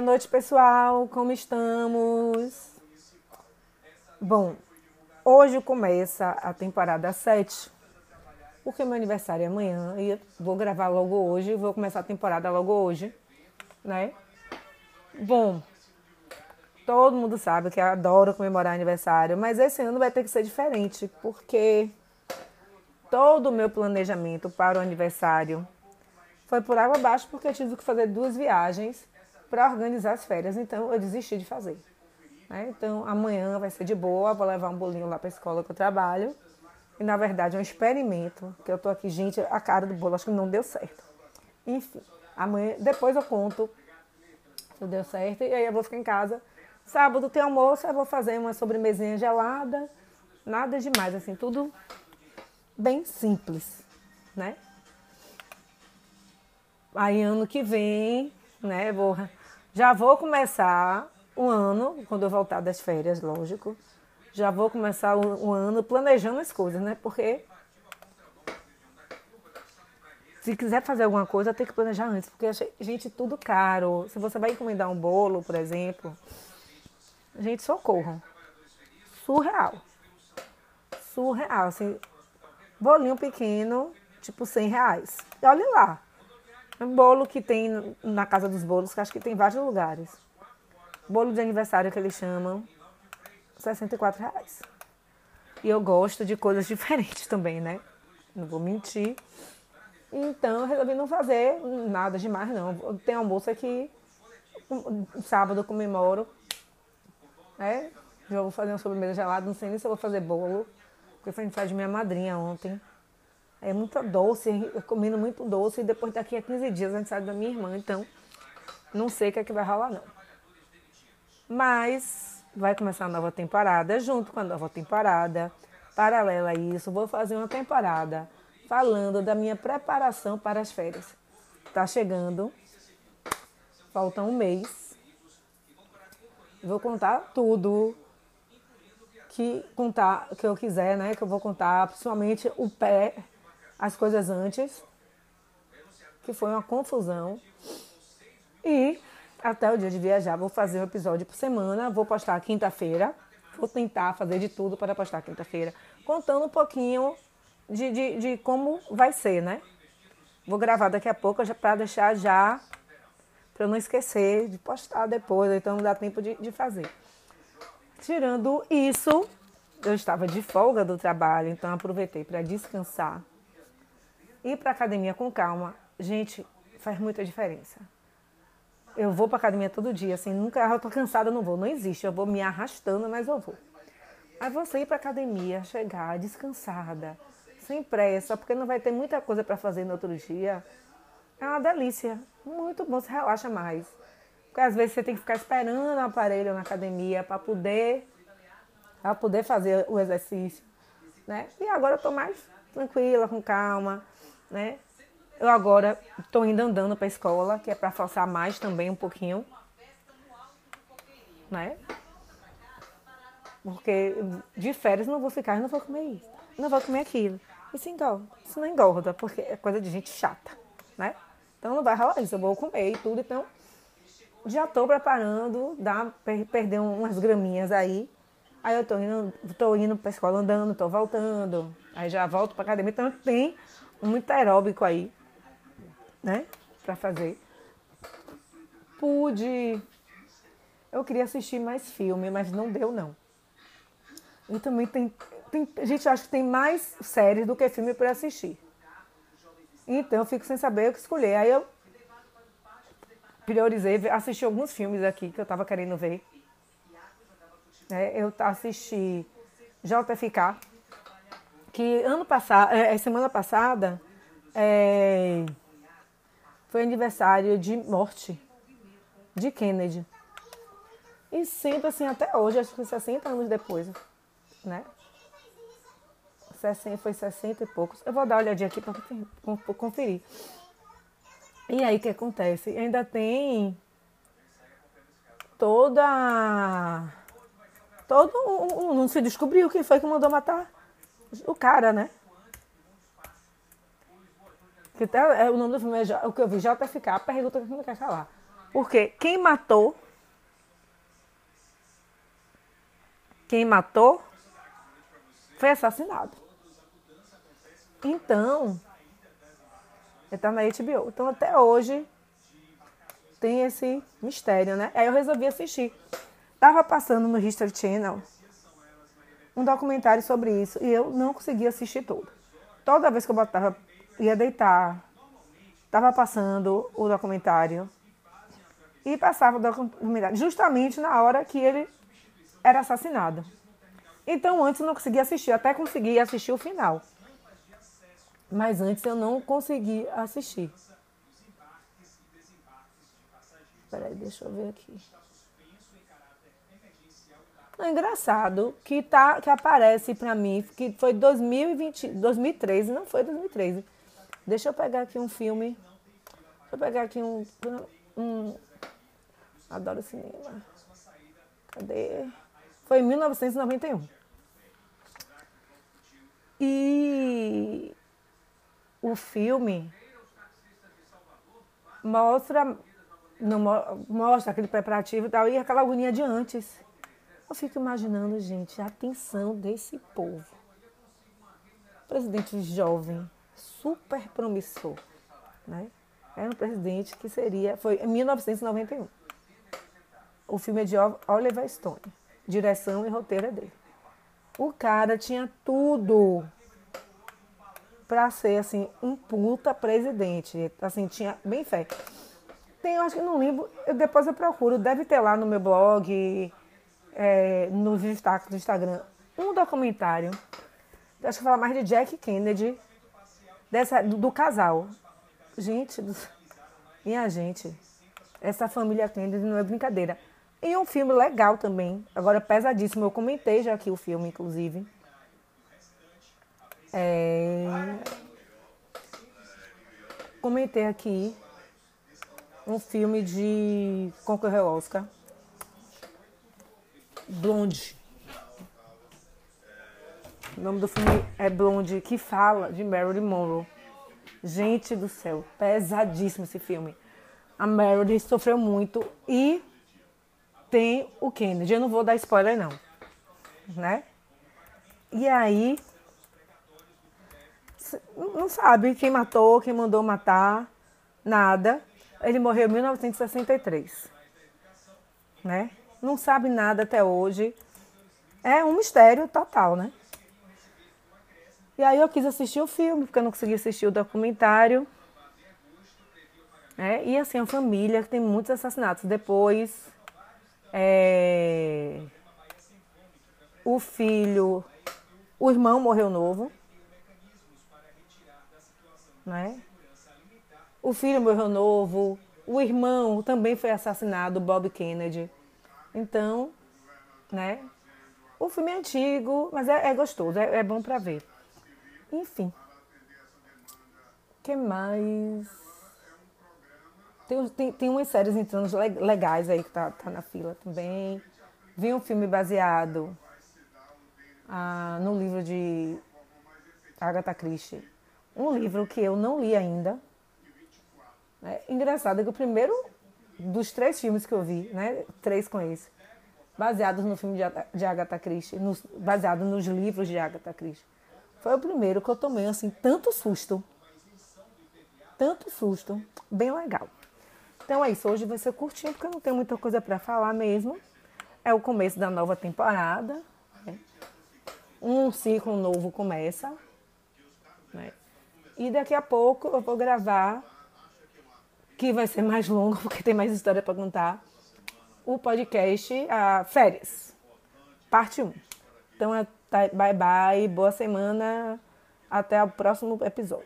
Boa noite, pessoal. Como estamos? Bom, hoje começa a temporada 7, porque meu aniversário é amanhã e vou gravar logo hoje, vou começar a temporada logo hoje, né? Bom, todo mundo sabe que eu adoro comemorar aniversário, mas esse ano vai ter que ser diferente, porque todo o meu planejamento para o aniversário foi por água abaixo, porque eu tive que fazer duas viagens para organizar as férias, então eu desisti de fazer. Né? Então amanhã vai ser de boa, vou levar um bolinho lá para a escola que eu trabalho. E na verdade é um experimento, que eu tô aqui, gente, a cara do bolo acho que não deu certo. Enfim, amanhã, depois eu conto se deu certo, e aí eu vou ficar em casa. Sábado tem almoço, eu vou fazer uma sobremesinha gelada, nada demais, assim, tudo bem simples, né? Aí ano que vem, né, vou, já vou começar o ano, quando eu voltar das férias, lógico, já vou começar o, o ano planejando as coisas, né? Porque se quiser fazer alguma coisa, tem que planejar antes, porque gente, tudo caro. Se você vai encomendar um bolo, por exemplo, gente, socorro. Surreal. Surreal. Assim, bolinho pequeno, tipo 100 reais. E olha lá. Um bolo que tem na casa dos bolos, que acho que tem vários lugares. Bolo de aniversário que eles chamam, 64 reais. E eu gosto de coisas diferentes também, né? Não vou mentir. Então eu resolvi não fazer nada demais, não. Tem almoço aqui, sábado eu comemoro. Né? Já vou fazer uma sobremesa gelada, não sei nem se eu vou fazer bolo. Porque foi aniversário de minha madrinha ontem. É muito doce, eu comendo muito doce e depois daqui a 15 dias a aniversário da minha irmã, então não sei o que é que vai rolar não. Mas vai começar a nova temporada, junto com a nova temporada, paralela a isso, vou fazer uma temporada falando da minha preparação para as férias. Tá chegando, falta um mês. Vou contar tudo que contar que eu quiser, né? Que eu vou contar, principalmente o pé as coisas antes, que foi uma confusão. E até o dia de viajar, vou fazer um episódio por semana, vou postar quinta-feira. Vou tentar fazer de tudo para postar quinta-feira, contando um pouquinho de, de, de, como vai ser, né? Vou gravar daqui a pouco para deixar já, para não esquecer de postar depois, então não dá tempo de, de fazer. Tirando isso, eu estava de folga do trabalho, então aproveitei para descansar ir para academia com calma, gente, faz muita diferença. Eu vou para academia todo dia, assim, nunca eu tô cansada, não vou, não existe. Eu vou me arrastando, mas eu vou. Aí você ir para academia, chegar descansada, sem pressa, porque não vai ter muita coisa para fazer no outro dia. É uma delícia, muito bom, você relaxa mais. Porque às vezes você tem que ficar esperando o aparelho na academia para poder para poder fazer o exercício, né? E agora eu tô mais tranquila, com calma né? Eu agora estou indo andando para a escola, que é para forçar mais também um pouquinho, né? Porque de férias não vou ficar, não vou comer isso, não vou comer aquilo. Isso engorda, isso não engorda, porque é coisa de gente chata, né? Então não vai rolar isso, eu vou comer e tudo, então já estou preparando, dá perder umas graminhas aí. Aí eu tô indo, tô indo pra escola andando, tô voltando. Aí já volto pra academia. Então tem muito aeróbico aí, né? Pra fazer. Pude. Eu queria assistir mais filme, mas não deu, não. E também tem. tem gente acha que tem mais séries do que filme para assistir. Então eu fico sem saber o que escolher. Aí eu priorizei, assisti alguns filmes aqui que eu tava querendo ver. É, eu assisti JFK, que ano passado, é, semana passada, é, foi aniversário de morte de Kennedy. E sempre assim, até hoje, acho que 60 anos depois, né? 60, foi 60 e poucos. Eu vou dar uma olhadinha aqui para conferir. E aí o que acontece? Ainda tem toda. Todo. Não se descobriu quem foi que mandou matar o cara, né? Que até, é, o nome do filme é o que eu vi, JFK, pergunta que não quer calar. Porque quem matou. Quem matou foi assassinado. Então, está na HBO. Então, até hoje, tem esse mistério, né? Aí eu resolvi assistir. Tava passando no History Channel um documentário sobre isso e eu não conseguia assistir todo. Toda vez que eu botava, ia deitar, tava passando o documentário e passava o documentário justamente na hora que ele era assassinado. Então antes eu não conseguia assistir, até consegui assistir o final. Mas antes eu não consegui assistir. Peraí, deixa eu ver aqui. É engraçado que, tá, que aparece para mim, que foi 2020, 2013, não foi 2013. Deixa eu pegar aqui um filme. Deixa eu pegar aqui um. um adoro cinema. Cadê? Foi em 1991. E o filme mostra, não, mostra aquele preparativo e tal, e aquela agonia de antes. Eu fico imaginando, gente, a atenção desse povo. Presidente jovem, super promissor, né? Era um presidente que seria, foi em 1991. O filme é de Oliver Stone. Direção e roteiro é dele. O cara tinha tudo para ser assim um puta presidente. Assim, tinha bem fé. Tem, eu acho que não lembro, eu, depois eu procuro, deve ter lá no meu blog, é, nos destaques do Instagram, um documentário, acho que fala mais de Jack Kennedy, dessa, do, do casal. Gente, do, minha gente, essa família Kennedy não é brincadeira. E um filme legal também, agora pesadíssimo, eu comentei já aqui o filme, inclusive. É... Comentei aqui um filme de concorreu ao Oscar. Blonde. O nome do filme é Blonde, que fala de Marilyn Monroe. Gente do céu, pesadíssimo esse filme. A Marilyn sofreu muito e tem o Kennedy. Eu não vou dar spoiler não, né? E aí não sabe quem matou, quem mandou matar, nada. Ele morreu em 1963, né? Não sabe nada até hoje. É um mistério total, né? E aí eu quis assistir o filme, porque eu não consegui assistir o documentário. É, e assim, a família tem muitos assassinatos. Depois, é, o filho, o irmão morreu novo. Né? O filho morreu novo. O irmão também foi assassinado, Bob Kennedy. Então, né? O filme é antigo, mas é, é gostoso, é, é bom para ver. Enfim. que mais? Tem, tem, tem umas séries entrando legais aí que tá, tá na fila também. Vi um filme baseado ah, no livro de Agatha Christie. Um livro que eu não li ainda. É engraçado que o primeiro dos três filmes que eu vi, né? Três com esse. Baseados no filme de Agatha Christie, nos, baseado nos livros de Agatha Christie. Foi o primeiro que eu tomei, assim, tanto susto. Tanto susto. Bem legal. Então é isso. Hoje vai ser curtinho, porque eu não tenho muita coisa para falar mesmo. É o começo da nova temporada. Né? Um ciclo novo começa. Né? E daqui a pouco eu vou gravar que vai ser mais longo, porque tem mais história para contar, o podcast a Férias, parte 1. Então, é, tá, bye bye, boa semana, até o próximo episódio.